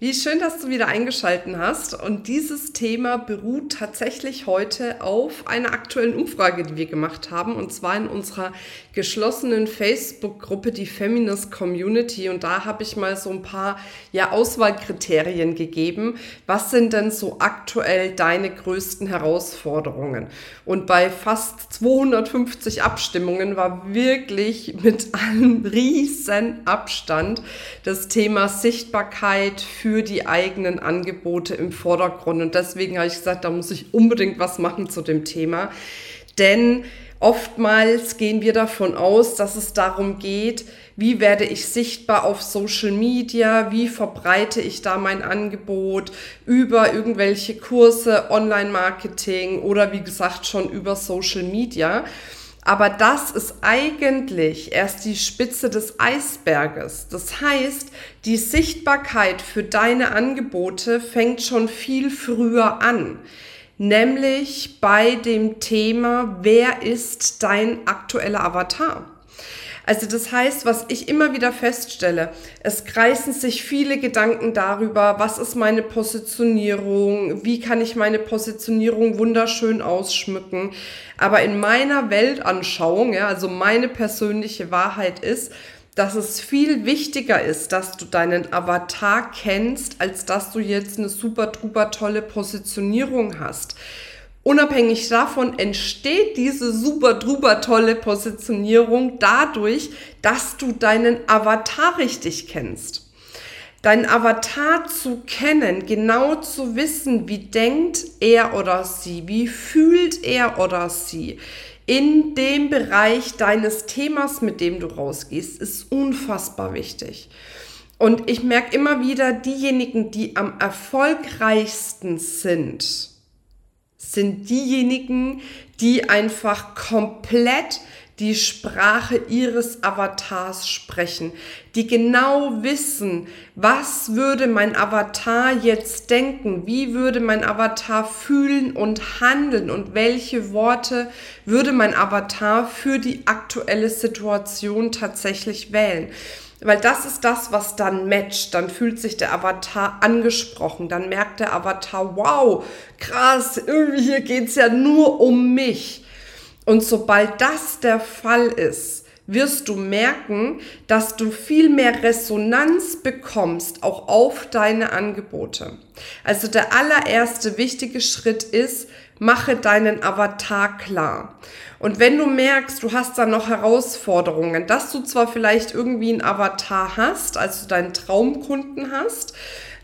Wie schön, dass du wieder eingeschalten hast. Und dieses Thema beruht tatsächlich heute auf einer aktuellen Umfrage, die wir gemacht haben. Und zwar in unserer geschlossenen Facebook-Gruppe, die Feminist Community. Und da habe ich mal so ein paar ja, Auswahlkriterien gegeben. Was sind denn so aktuell deine größten Herausforderungen? Und bei fast 250 Abstimmungen war wirklich mit einem riesen Abstand das Thema Sichtbarkeit für für die eigenen Angebote im Vordergrund. Und deswegen habe ich gesagt, da muss ich unbedingt was machen zu dem Thema. Denn oftmals gehen wir davon aus, dass es darum geht, wie werde ich sichtbar auf Social Media, wie verbreite ich da mein Angebot über irgendwelche Kurse, Online-Marketing oder wie gesagt schon über Social Media. Aber das ist eigentlich erst die Spitze des Eisberges. Das heißt, die Sichtbarkeit für deine Angebote fängt schon viel früher an. Nämlich bei dem Thema, wer ist dein aktueller Avatar? Also das heißt, was ich immer wieder feststelle, es kreisen sich viele Gedanken darüber, was ist meine Positionierung, wie kann ich meine Positionierung wunderschön ausschmücken. Aber in meiner Weltanschauung, ja, also meine persönliche Wahrheit ist, dass es viel wichtiger ist, dass du deinen Avatar kennst, als dass du jetzt eine super, duper tolle Positionierung hast. Unabhängig davon entsteht diese super drüber tolle Positionierung dadurch, dass du deinen Avatar richtig kennst. Deinen Avatar zu kennen, genau zu wissen, wie denkt er oder sie, wie fühlt er oder sie in dem Bereich deines Themas, mit dem du rausgehst, ist unfassbar wichtig. Und ich merke immer wieder, diejenigen, die am erfolgreichsten sind, sind diejenigen, die einfach komplett die Sprache ihres Avatars sprechen, die genau wissen, was würde mein Avatar jetzt denken, wie würde mein Avatar fühlen und handeln und welche Worte würde mein Avatar für die aktuelle Situation tatsächlich wählen. Weil das ist das, was dann matcht. Dann fühlt sich der Avatar angesprochen. Dann merkt der Avatar, wow, krass, irgendwie hier geht's ja nur um mich. Und sobald das der Fall ist, wirst du merken, dass du viel mehr Resonanz bekommst, auch auf deine Angebote. Also der allererste wichtige Schritt ist, mache deinen Avatar klar. Und wenn du merkst, du hast da noch Herausforderungen, dass du zwar vielleicht irgendwie einen Avatar hast, also deinen Traumkunden hast,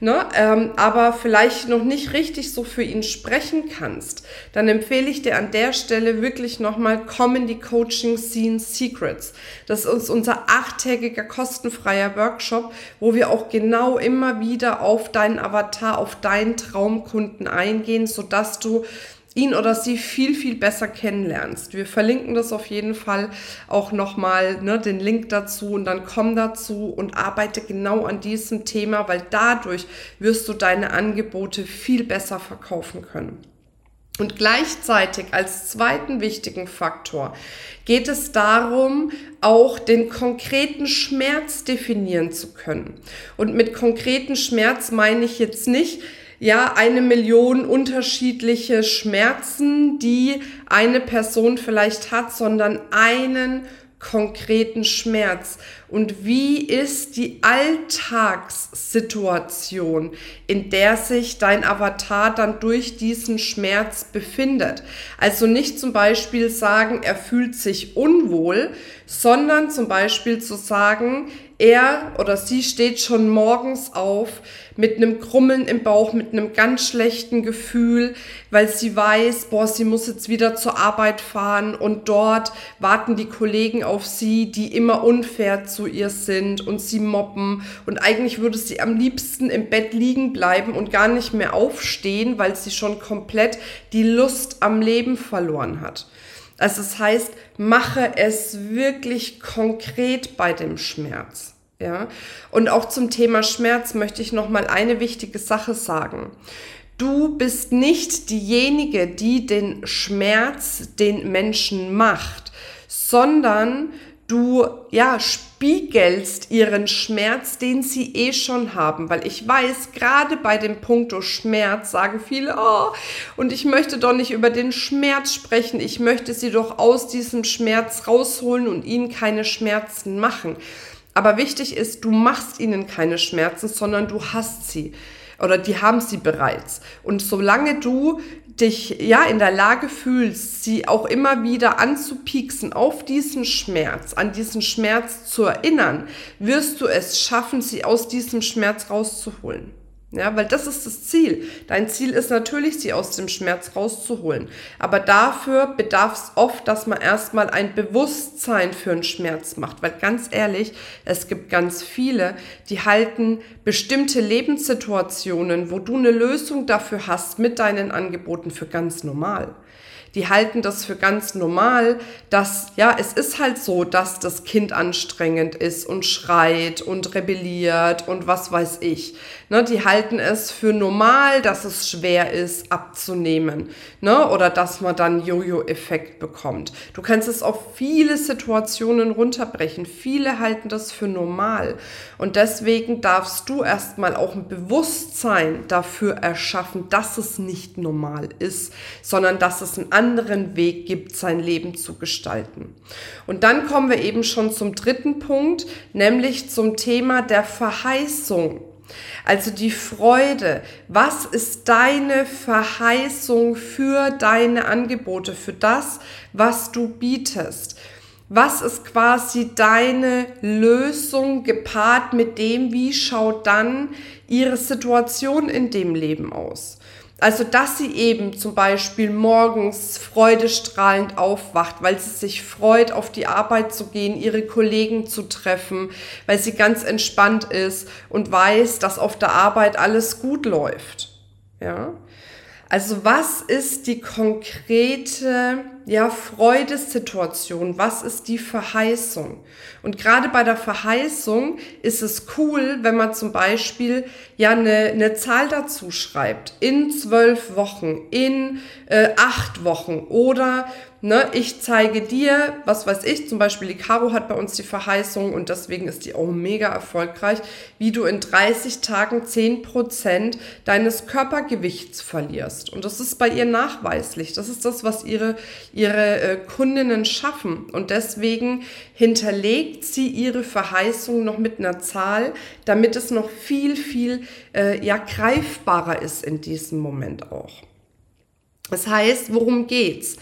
ne, ähm, aber vielleicht noch nicht richtig so für ihn sprechen kannst, dann empfehle ich dir an der Stelle wirklich nochmal Comedy Coaching Scene Secrets. Das ist unser achttägiger kostenfreier Workshop, wo wir auch genau immer wieder auf deinen Avatar, auf deinen Traumkunden eingehen, sodass du ihn oder sie viel, viel besser kennenlernst. Wir verlinken das auf jeden Fall auch nochmal, ne, den Link dazu und dann komm dazu und arbeite genau an diesem Thema, weil dadurch wirst du deine Angebote viel besser verkaufen können. Und gleichzeitig als zweiten wichtigen Faktor geht es darum, auch den konkreten Schmerz definieren zu können. Und mit konkreten Schmerz meine ich jetzt nicht, ja, eine Million unterschiedliche Schmerzen, die eine Person vielleicht hat, sondern einen konkreten Schmerz? Und wie ist die Alltagssituation, in der sich dein Avatar dann durch diesen Schmerz befindet? Also nicht zum Beispiel sagen, er fühlt sich unwohl, sondern zum Beispiel zu sagen, er oder sie steht schon morgens auf mit einem Krummeln im Bauch, mit einem ganz schlechten Gefühl, weil sie weiß, boah, sie muss jetzt wieder zur Arbeit fahren und dort warten die Kollegen auf sie, die immer unfair zu ihr sind und sie mobben und eigentlich würde sie am liebsten im Bett liegen bleiben und gar nicht mehr aufstehen, weil sie schon komplett die Lust am Leben verloren hat. Also das heißt, mache es wirklich konkret bei dem Schmerz. Ja? Und auch zum Thema Schmerz möchte ich noch mal eine wichtige Sache sagen. Du bist nicht diejenige, die den Schmerz den Menschen macht, sondern du ja spiegelst ihren Schmerz, den sie eh schon haben, weil ich weiß, gerade bei dem Punkto Schmerz sagen viele, oh, und ich möchte doch nicht über den Schmerz sprechen, ich möchte sie doch aus diesem Schmerz rausholen und ihnen keine Schmerzen machen. Aber wichtig ist, du machst ihnen keine Schmerzen, sondern du hast sie oder die haben sie bereits. Und solange du dich ja in der Lage fühlst, sie auch immer wieder anzupieksen auf diesen Schmerz, an diesen Schmerz zu erinnern, wirst du es schaffen, sie aus diesem Schmerz rauszuholen. Ja, weil das ist das Ziel. Dein Ziel ist natürlich, sie aus dem Schmerz rauszuholen. Aber dafür bedarf es oft, dass man erstmal ein Bewusstsein für einen Schmerz macht. Weil ganz ehrlich, es gibt ganz viele, die halten bestimmte Lebenssituationen, wo du eine Lösung dafür hast mit deinen Angeboten für ganz normal die halten das für ganz normal, dass ja, es ist halt so, dass das Kind anstrengend ist und schreit und rebelliert und was weiß ich. Ne, die halten es für normal, dass es schwer ist abzunehmen ne, oder dass man dann Jojo-Effekt bekommt. Du kannst es auf viele Situationen runterbrechen. Viele halten das für normal und deswegen darfst du erstmal auch ein Bewusstsein dafür erschaffen, dass es nicht normal ist, sondern dass es ein anderen Weg gibt, sein Leben zu gestalten. Und dann kommen wir eben schon zum dritten Punkt, nämlich zum Thema der Verheißung. Also die Freude. Was ist deine Verheißung für deine Angebote, für das, was du bietest? Was ist quasi deine Lösung gepaart mit dem, wie schaut dann ihre Situation in dem Leben aus? Also, dass sie eben zum Beispiel morgens freudestrahlend aufwacht, weil sie sich freut, auf die Arbeit zu gehen, ihre Kollegen zu treffen, weil sie ganz entspannt ist und weiß, dass auf der Arbeit alles gut läuft. Ja? Also was ist die konkrete ja, Freudesituation? Was ist die Verheißung? Und gerade bei der Verheißung ist es cool, wenn man zum Beispiel ja eine, eine Zahl dazu schreibt. In zwölf Wochen, in äh, acht Wochen oder Ne, ich zeige dir, was weiß ich, zum Beispiel die Caro hat bei uns die Verheißung und deswegen ist die auch mega erfolgreich, wie du in 30 Tagen 10% deines Körpergewichts verlierst. Und das ist bei ihr nachweislich. Das ist das, was ihre, ihre äh, Kundinnen schaffen. Und deswegen hinterlegt sie ihre Verheißung noch mit einer Zahl, damit es noch viel, viel äh, ja, greifbarer ist in diesem Moment auch. Das heißt, worum geht's?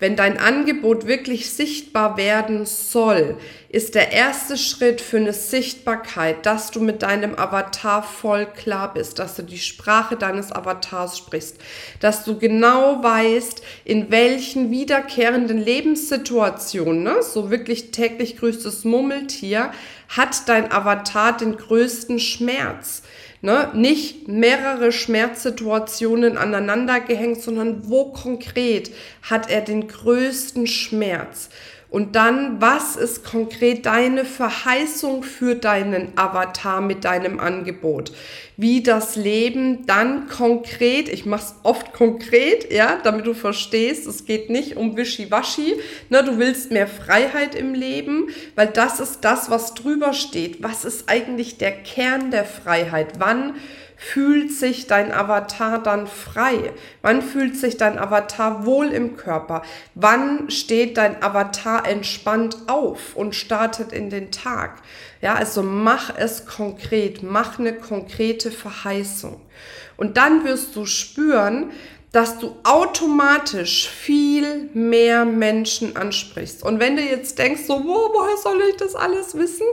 Wenn dein Angebot wirklich sichtbar werden soll, ist der erste Schritt für eine Sichtbarkeit, dass du mit deinem Avatar voll klar bist, dass du die Sprache deines Avatars sprichst, dass du genau weißt, in welchen wiederkehrenden Lebenssituationen, ne, so wirklich täglich größtes Mummeltier, hat dein Avatar den größten Schmerz. Ne? Nicht mehrere Schmerzsituationen aneinander gehängt, sondern wo konkret hat er den größten Schmerz? Und dann, was ist konkret deine Verheißung für deinen Avatar mit deinem Angebot? Wie das Leben dann konkret, ich mache es oft konkret, ja, damit du verstehst, es geht nicht um Wischiwaschi, ne, du willst mehr Freiheit im Leben, weil das ist das, was drüber steht. Was ist eigentlich der Kern der Freiheit? Wann fühlt sich dein Avatar dann frei? Wann fühlt sich dein Avatar wohl im Körper? Wann steht dein Avatar entspannt auf und startet in den Tag? Ja, also mach es konkret, mach eine konkrete Verheißung. Und dann wirst du spüren, dass du automatisch viel mehr Menschen ansprichst. Und wenn du jetzt denkst, so, wo, woher soll ich das alles wissen?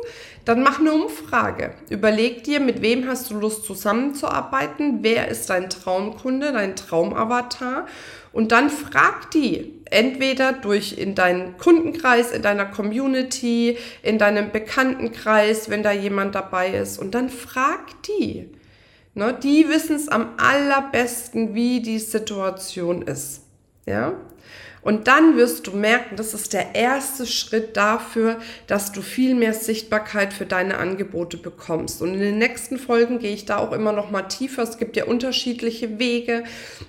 dann mach eine Umfrage. Überleg dir, mit wem hast du Lust zusammenzuarbeiten, wer ist dein Traumkunde, dein Traumavatar und dann frag die, entweder durch in deinen Kundenkreis, in deiner Community, in deinem Bekanntenkreis, wenn da jemand dabei ist und dann frag die. Ne, die wissen es am allerbesten, wie die Situation ist. Ja? Und dann wirst du merken, das ist der erste Schritt dafür, dass du viel mehr Sichtbarkeit für deine Angebote bekommst. Und in den nächsten Folgen gehe ich da auch immer noch mal tiefer. Es gibt ja unterschiedliche Wege,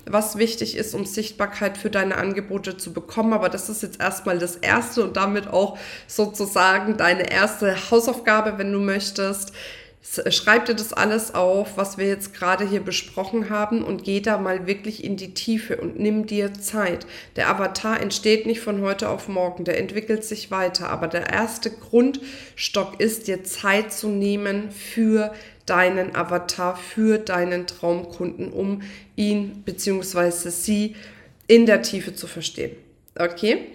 was wichtig ist, um Sichtbarkeit für deine Angebote zu bekommen. Aber das ist jetzt erstmal das erste und damit auch sozusagen deine erste Hausaufgabe, wenn du möchtest Schreib dir das alles auf, was wir jetzt gerade hier besprochen haben und geh da mal wirklich in die Tiefe und nimm dir Zeit. Der Avatar entsteht nicht von heute auf morgen, der entwickelt sich weiter, aber der erste Grundstock ist, dir Zeit zu nehmen für deinen Avatar, für deinen Traumkunden, um ihn bzw. sie in der Tiefe zu verstehen. Okay?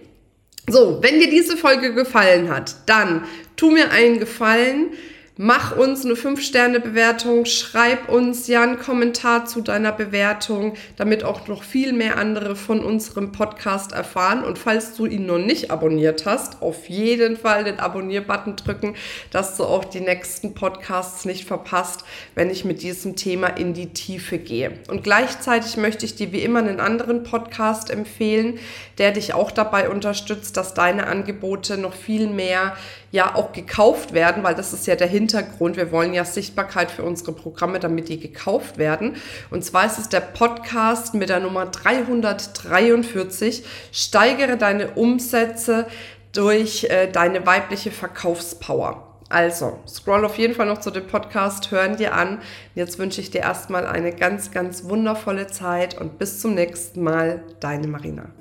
So, wenn dir diese Folge gefallen hat, dann tu mir einen Gefallen Mach uns eine 5-Sterne-Bewertung, schreib uns ja einen Kommentar zu deiner Bewertung, damit auch noch viel mehr andere von unserem Podcast erfahren. Und falls du ihn noch nicht abonniert hast, auf jeden Fall den Abonnier-Button drücken, dass du auch die nächsten Podcasts nicht verpasst, wenn ich mit diesem Thema in die Tiefe gehe. Und gleichzeitig möchte ich dir wie immer einen anderen Podcast empfehlen, der dich auch dabei unterstützt, dass deine Angebote noch viel mehr ja auch gekauft werden, weil das ist ja der Hintergrund. Wir wollen ja Sichtbarkeit für unsere Programme, damit die gekauft werden. Und zwar ist es der Podcast mit der Nummer 343. Steigere deine Umsätze durch äh, deine weibliche Verkaufspower. Also, scroll auf jeden Fall noch zu dem Podcast, hören dir an. Jetzt wünsche ich dir erstmal eine ganz, ganz wundervolle Zeit und bis zum nächsten Mal, deine Marina.